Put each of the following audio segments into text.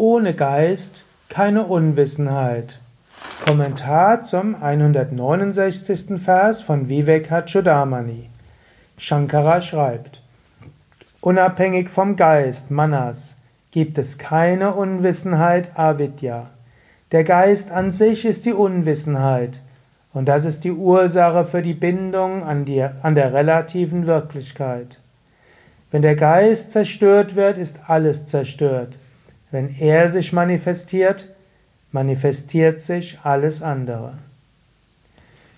ohne Geist keine Unwissenheit. Kommentar zum 169. Vers von Vivekachudamani. Shankara schreibt, Unabhängig vom Geist, Manas, gibt es keine Unwissenheit, Avidya. Der Geist an sich ist die Unwissenheit, und das ist die Ursache für die Bindung an, die, an der relativen Wirklichkeit. Wenn der Geist zerstört wird, ist alles zerstört. Wenn er sich manifestiert, manifestiert sich alles andere.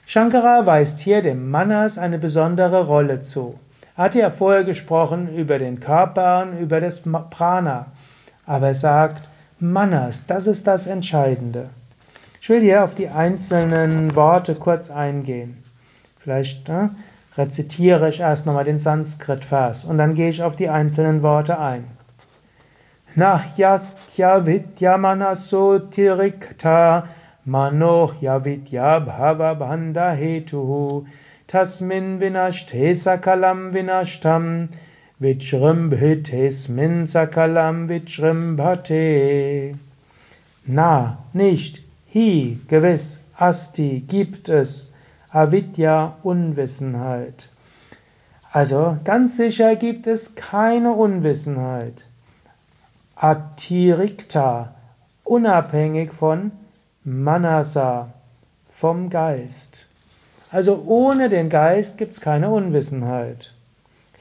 Shankara weist hier dem Manas eine besondere Rolle zu. Er hat ja vorher gesprochen über den Körper und über das Prana, aber er sagt, Manas, das ist das Entscheidende. Ich will hier auf die einzelnen Worte kurz eingehen. Vielleicht ne, rezitiere ich erst nochmal den Sanskrit-Vers und dann gehe ich auf die einzelnen Worte ein. Nahyastya vidya manaso tirikta mano yavidya bhava bhanda hetuhu tasmin vinashte sakalam vinashtam vichrimbhitesmin sakalam vichrimbhate. Na, nicht, Hi, gewiss, Asti, gibt es, Avidya, Unwissenheit. Also ganz sicher gibt es keine Unwissenheit. Atirikta, unabhängig von Manasa, vom Geist. Also ohne den Geist gibt es keine Unwissenheit.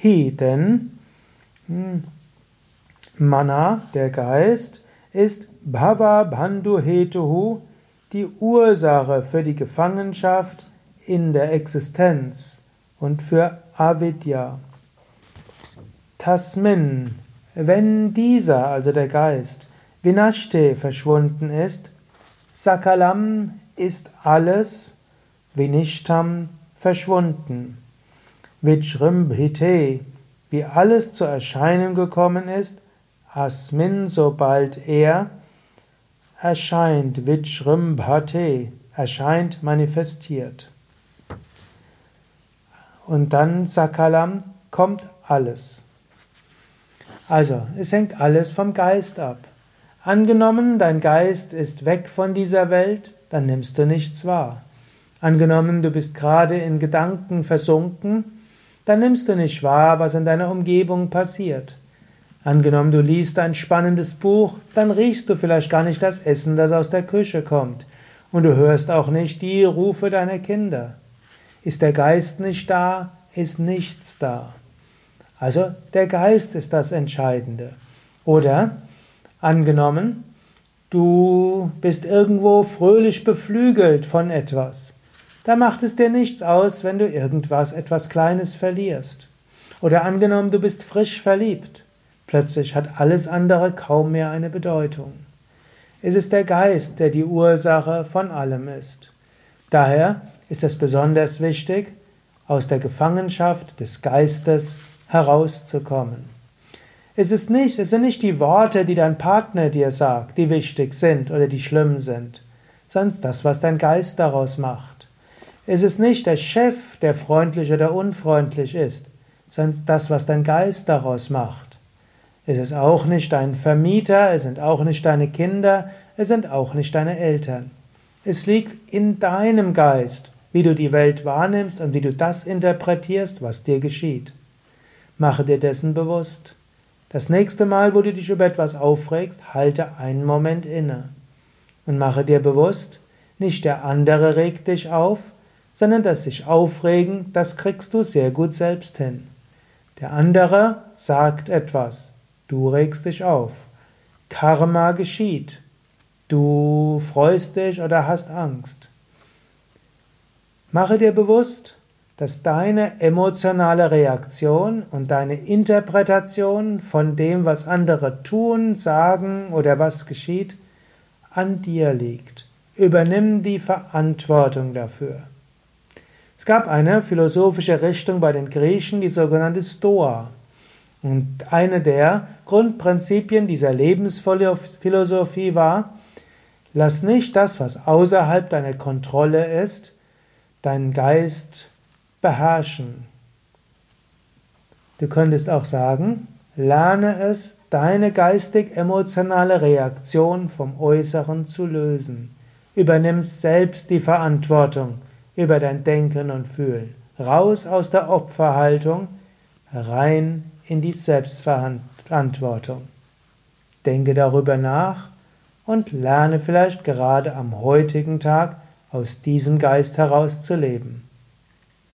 Hi, denn hm, Mana, der Geist, ist Bhava Bandhu Hetuhu, die Ursache für die Gefangenschaft in der Existenz und für Avidya. Tasmin, wenn dieser, also der Geist, Vinashte verschwunden ist, Sakalam ist alles, Vinishtam verschwunden. Vichrimbhite, wie alles zur Erscheinung gekommen ist, Asmin, sobald er erscheint, Vichrimbhate, erscheint, manifestiert. Und dann Sakalam kommt alles. Also, es hängt alles vom Geist ab. Angenommen, dein Geist ist weg von dieser Welt, dann nimmst du nichts wahr. Angenommen, du bist gerade in Gedanken versunken, dann nimmst du nicht wahr, was in deiner Umgebung passiert. Angenommen, du liest ein spannendes Buch, dann riechst du vielleicht gar nicht das Essen, das aus der Küche kommt. Und du hörst auch nicht die Rufe deiner Kinder. Ist der Geist nicht da, ist nichts da. Also der Geist ist das Entscheidende. Oder angenommen, du bist irgendwo fröhlich beflügelt von etwas. Da macht es dir nichts aus, wenn du irgendwas, etwas Kleines verlierst. Oder angenommen, du bist frisch verliebt. Plötzlich hat alles andere kaum mehr eine Bedeutung. Es ist der Geist, der die Ursache von allem ist. Daher ist es besonders wichtig, aus der Gefangenschaft des Geistes herauszukommen. Es ist nicht, es sind nicht die Worte, die dein Partner dir sagt, die wichtig sind oder die schlimm sind, sondern das, was dein Geist daraus macht. Es ist nicht der Chef, der freundlich oder unfreundlich ist, sondern das, was dein Geist daraus macht. Es ist auch nicht dein Vermieter, es sind auch nicht deine Kinder, es sind auch nicht deine Eltern. Es liegt in deinem Geist, wie du die Welt wahrnimmst und wie du das interpretierst, was dir geschieht. Mache dir dessen bewusst. Das nächste Mal, wo du dich über etwas aufregst, halte einen Moment inne und mache dir bewusst, nicht der andere regt dich auf, sondern das sich aufregen, das kriegst du sehr gut selbst hin. Der andere sagt etwas. Du regst dich auf. Karma geschieht. Du freust dich oder hast Angst. Mache dir bewusst, dass deine emotionale Reaktion und deine Interpretation von dem, was andere tun, sagen oder was geschieht, an dir liegt. Übernimm die Verantwortung dafür. Es gab eine philosophische Richtung bei den Griechen, die sogenannte Stoa. Und eine der Grundprinzipien dieser Lebensphilosophie war, lass nicht das, was außerhalb deiner Kontrolle ist, deinen Geist beherrschen. Du könntest auch sagen, lerne es, deine geistig-emotionale Reaktion vom Äußeren zu lösen. Übernimmst selbst die Verantwortung über dein Denken und Fühlen. Raus aus der Opferhaltung, rein in die Selbstverantwortung. Denke darüber nach und lerne vielleicht gerade am heutigen Tag aus diesem Geist heraus zu leben.